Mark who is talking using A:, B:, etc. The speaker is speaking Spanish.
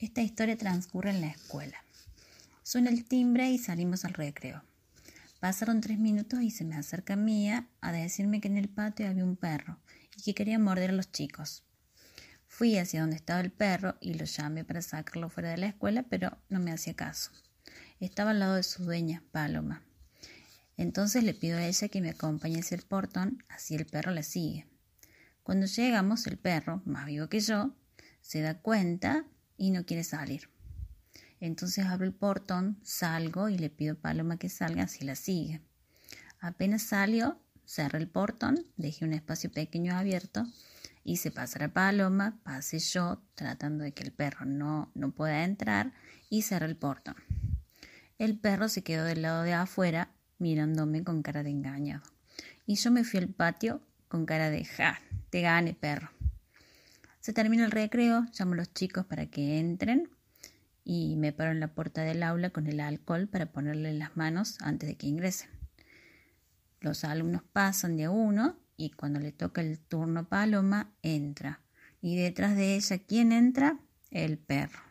A: Esta historia transcurre en la escuela. Suena el timbre y salimos al recreo. Pasaron tres minutos y se me acerca Mía a decirme que en el patio había un perro y que quería morder a los chicos. Fui hacia donde estaba el perro y lo llamé para sacarlo fuera de la escuela, pero no me hacía caso. Estaba al lado de su dueña, Paloma. Entonces le pido a ella que me acompañe hacia el portón, así el perro le sigue. Cuando llegamos, el perro, más vivo que yo, se da cuenta y no quiere salir. Entonces abro el portón, salgo y le pido a Paloma que salga, así la sigue. Apenas salió, cerré el portón, dejé un espacio pequeño abierto, hice pasar a Paloma, pasé yo, tratando de que el perro no, no pueda entrar, y cerré el portón. El perro se quedó del lado de afuera, mirándome con cara de engañado. Y yo me fui al patio con cara de ja, te gane, perro. Se termina el recreo, llamo a los chicos para que entren y me paro en la puerta del aula con el alcohol para ponerle las manos antes de que ingresen. Los alumnos pasan de uno y cuando le toca el turno Paloma, entra. Y detrás de ella, ¿quién entra? El perro.